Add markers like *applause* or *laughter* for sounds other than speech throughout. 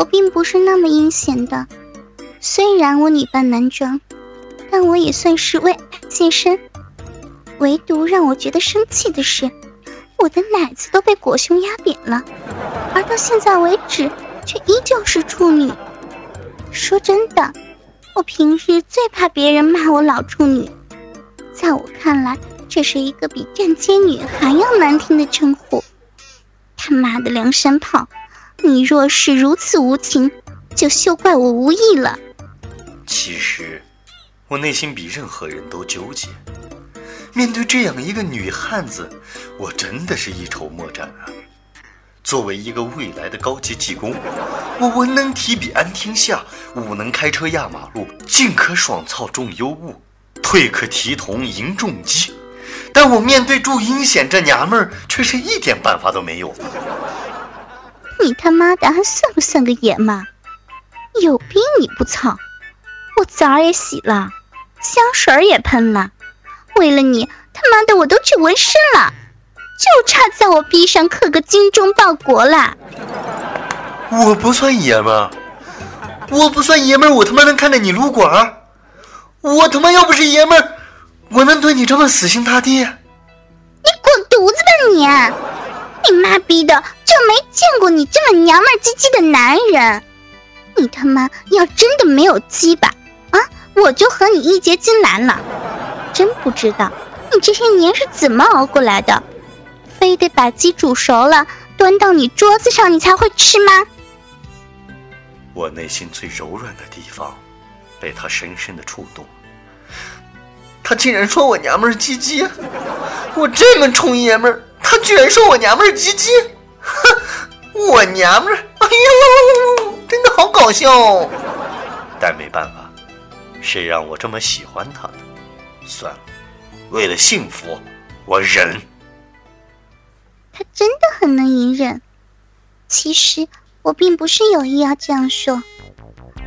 我并不是那么阴险的，虽然我女扮男装，但我也算是为爱献身。唯独让我觉得生气的是，我的奶子都被裹胸压扁了，而到现在为止却依旧是处女。说真的，我平日最怕别人骂我老处女，在我看来，这是一个比站街女还要难听的称呼。他妈的梁山炮！你若是如此无情，就休怪我无义了。其实，我内心比任何人都纠结。面对这样一个女汉子，我真的是一筹莫展啊。作为一个未来的高级技工，我文能提笔安天下，武能开车压马路，进可爽操重优物，退可提铜迎重击。但我面对祝英显这娘们儿，却是一点办法都没有。你他妈的还算不算个爷们？有病你不操！我澡也洗了，香水也喷了，为了你他妈的我都去纹身了，就差在我臂上刻个精忠报国了。我不算爷们儿，我不算爷们儿，我他妈能看着你撸管？我他妈要不是爷们儿，我能对你这么死心塌地？你滚犊子吧你！你妈逼的，就没见过你这么娘们唧唧的男人！你他妈要真的没有鸡巴啊，我就和你义结金兰了！真不知道你这些年是怎么熬过来的，非得把鸡煮熟了端到你桌子上你才会吃吗？我内心最柔软的地方，被他深深的触动。他竟然说我娘们唧唧，我这么冲爷们儿！他居然说我娘们儿鸡鸡，哼！*laughs* 我娘们儿，哎呦，真的好搞笑。但没办法，谁让我这么喜欢他呢？算了，为了幸福，我忍。他真的很能隐忍。其实我并不是有意要这样说，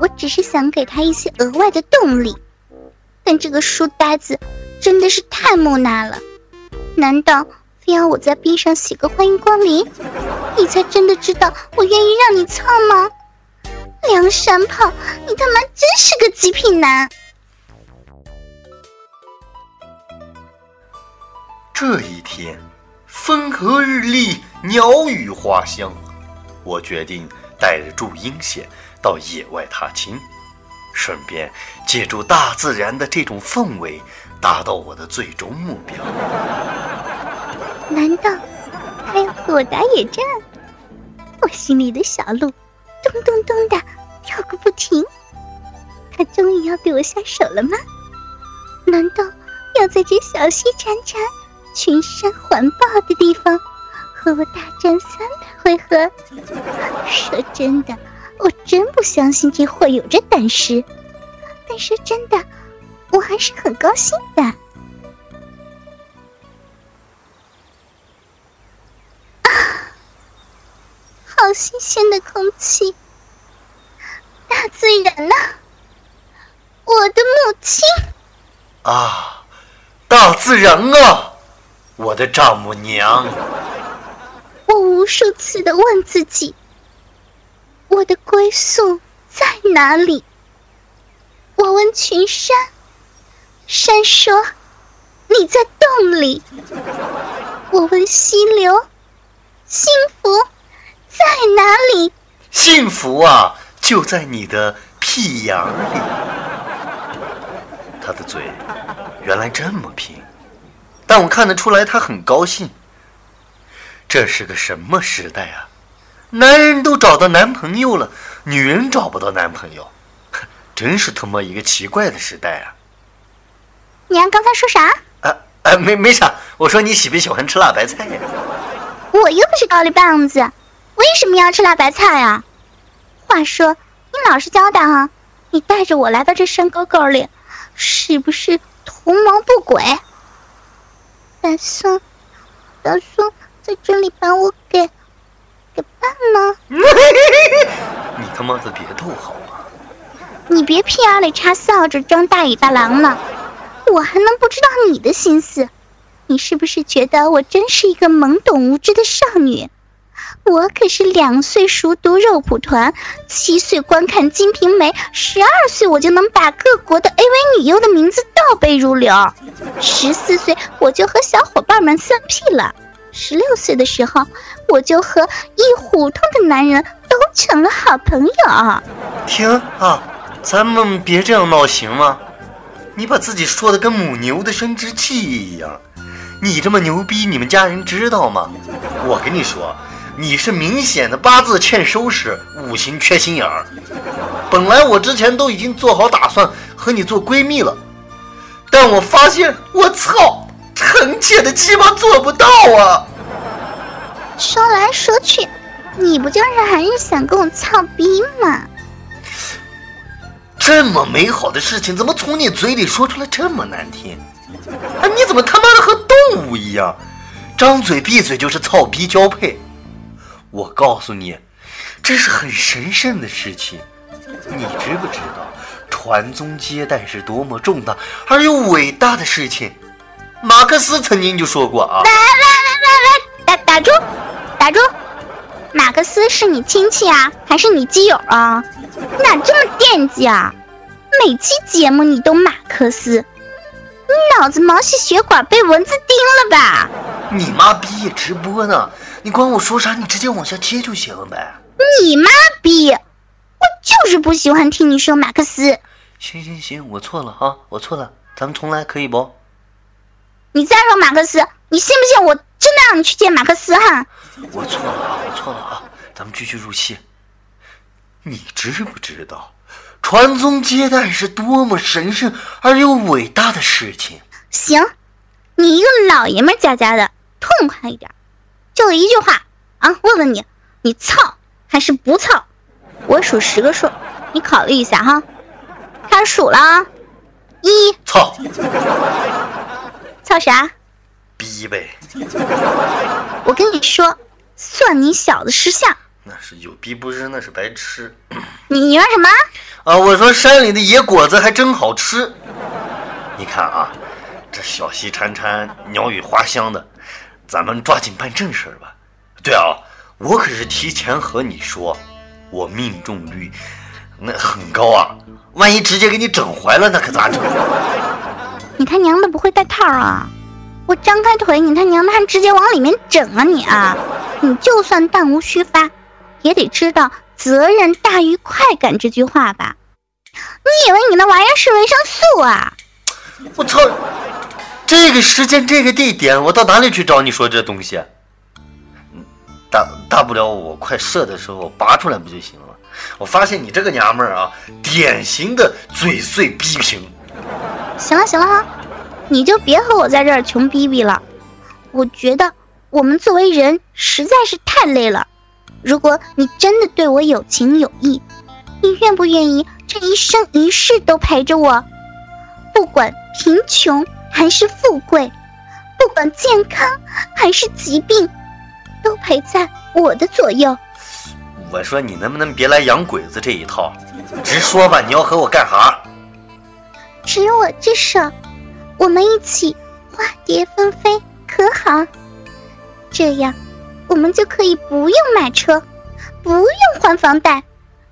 我只是想给他一些额外的动力。但这个书呆子真的是太木讷了，难道？非要我在冰上写个欢迎光临，你才真的知道我愿意让你操吗？梁山炮，你他妈真是个极品男！这一天，风和日丽，鸟语花香，我决定带着祝英显到野外踏青，顺便借助大自然的这种氛围，达到我的最终目标。难道他要和我打野战？我心里的小鹿咚咚咚的跳个不停。他终于要对我下手了吗？难道要在这小溪潺潺、群山环抱的地方和我大战三百回合？说真的，我真不相信这货有这胆识。但说真的，我还是很高兴的。好新鲜的空气，大自然呐，我的母亲啊，大自然啊，我的丈母娘。我无数次的问自己，我的归宿在哪里？我问群山，山说你在洞里。我问溪流，幸福。在哪里？幸福啊，就在你的屁眼里。他的嘴原来这么平，但我看得出来他很高兴。这是个什么时代啊？男人都找到男朋友了，女人找不到男朋友，*laughs* 真是他妈一个奇怪的时代啊！娘刚才说啥？啊啊，没没啥，我说你喜不喜欢吃辣白菜呀？我又不是高丽棒子。为什么要吃辣白菜啊？话说，你老实交代啊，你带着我来到这山沟沟里，是不是图谋不轨？打算打算在这里把我给给办了？*laughs* 你他妈的别逗好吗？你别屁眼里插扫帚装大尾巴狼了，我还能不知道你的心思？你是不是觉得我真是一个懵懂无知的少女？我可是两岁熟读肉蒲团，七岁观看《金瓶梅》，十二岁我就能把各国的 AV 女优的名字倒背如流，十四岁我就和小伙伴们散屁了，十六岁的时候我就和一胡同的男人都成了好朋友。停啊！咱们别这样闹行吗？你把自己说的跟母牛的生殖器一样，你这么牛逼，你们家人知道吗？我跟你说。你是明显的八字欠收拾，五行缺心眼儿。本来我之前都已经做好打算和你做闺蜜了，但我发现，我操，臣妾的鸡巴做不到啊！说来说去，你不就是还是想跟我操逼吗？这么美好的事情，怎么从你嘴里说出来这么难听？啊，你怎么他妈的和动物一样，张嘴闭嘴就是操逼交配？我告诉你，这是很神圣的事情，你知不知道？传宗接代是多么重大而又伟大的事情。马克思曾经就说过啊！来来来来来，打打住，打住！马克思是你亲戚啊，还是你基友啊？你咋这么惦记啊？每期节目你都马克思，你脑子毛细血管被蚊子叮了吧？你妈逼也直播呢！你管我说啥？你直接往下接就行了呗。你妈逼！我就是不喜欢听你说马克思。行行行，我错了啊，我错了，咱们重来可以不？你再说马克思，你信不信我真的让你去见马克思哈？我错了啊，我错了啊，咱们继续入戏。你知不知道，传宗接代是多么神圣而又伟大的事情？行，你一个老爷们家家的，痛快一点。就一句话啊！问问你，你操还是不操？我数十个数，你考虑一下哈。开始数了啊！一操，操啥？逼呗！我跟你说，算你小子识相。那是有逼不是，那是白痴。你你说什么？啊，我说山里的野果子还真好吃。你看啊，这小溪潺潺，鸟语花香的。咱们抓紧办正事儿吧。对啊，我可是提前和你说，我命中率那很高啊。万一直接给你整怀了，那可咋整？你他娘的不会带套啊！我张开腿，你他娘的还直接往里面整啊你啊！你就算弹无虚发，也得知道责任大于快感这句话吧？你以为你那玩意儿是维生素啊？我操！这个时间，这个地点，我到哪里去找你说这东西？大大不了我快射的时候拔出来不就行了？我发现你这个娘们儿啊，典型的嘴碎逼平。行了行了哈，你就别和我在这儿穷逼逼了。我觉得我们作为人实在是太累了。如果你真的对我有情有义，你愿不愿意这一生一世都陪着我？不管贫穷。还是富贵，不管健康还是疾病，都陪在我的左右。我说你能不能别来洋鬼子这一套，直说吧，你要和我干啥？执我之手，我们一起化蝶纷飞，可好？这样，我们就可以不用买车，不用还房贷，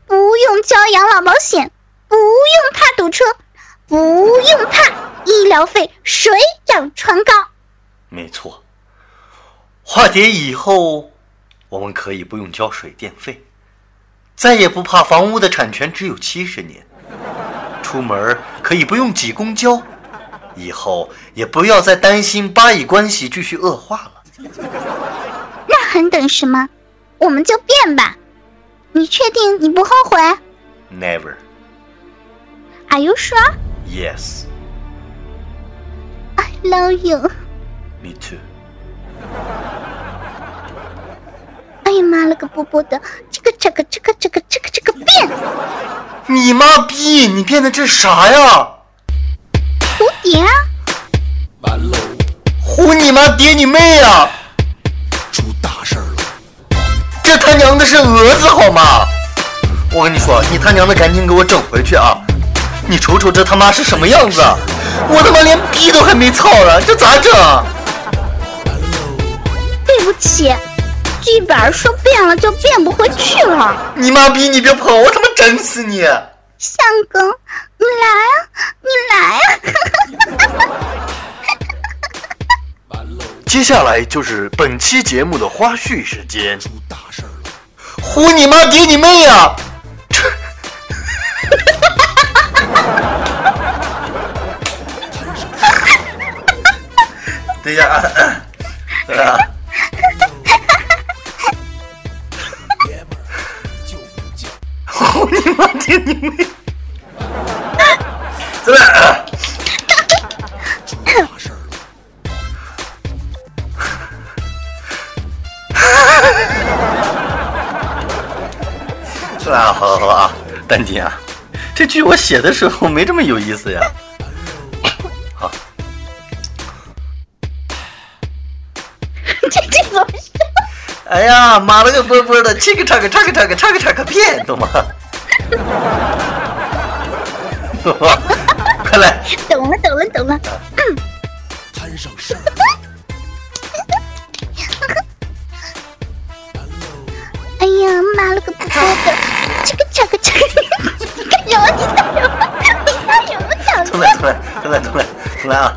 不用交养老保险，不用怕堵车，不用怕。医疗费水涨船高，没错。化蝶以后，我们可以不用交水电费，再也不怕房屋的产权只有七十年。出门可以不用挤公交，以后也不要再担心巴以关系继续恶化了。那还等什么？我们就变吧。你确定你不后悔？Never。Are you sure? Yes. Love you. Me too. 哎呀妈了个波波的，这个这个这个这个这个这个变！你妈逼！你变的这啥呀？蝴蝶啊！胡你妈爹你妹呀！出大事了！这他娘的是蛾子好吗？我跟你说，你他娘的赶紧给我整回去啊！你瞅瞅这他妈是什么样子？我他妈连逼都还没操呢，这咋整？对不起，剧本说变了就变不回去了。你妈逼！你别跑，我他妈整死你！相公，你来啊，你来啊！*laughs* 接下来就是本期节目的花絮时间。出大事了！胡你妈爹你妹呀！等一下 *laughs* *laughs* 啊！啊！爷们儿就不叫胡你妈爹你妹！再来啊！出大事了！再来啊！好好好啊！丹姐啊，这剧我写的时候没这么有意思呀。哎呀，妈了个波波的，这个叉个叉个叉个叉个叉个片，懂吗？懂吗？快来！懂了，懂了，懂了。摊上事儿了！哎呀，妈了个波波的，这个叉个叉个，你干什么？你干什么？你干什么？小子！重来，重来，重来，重来，重来啊！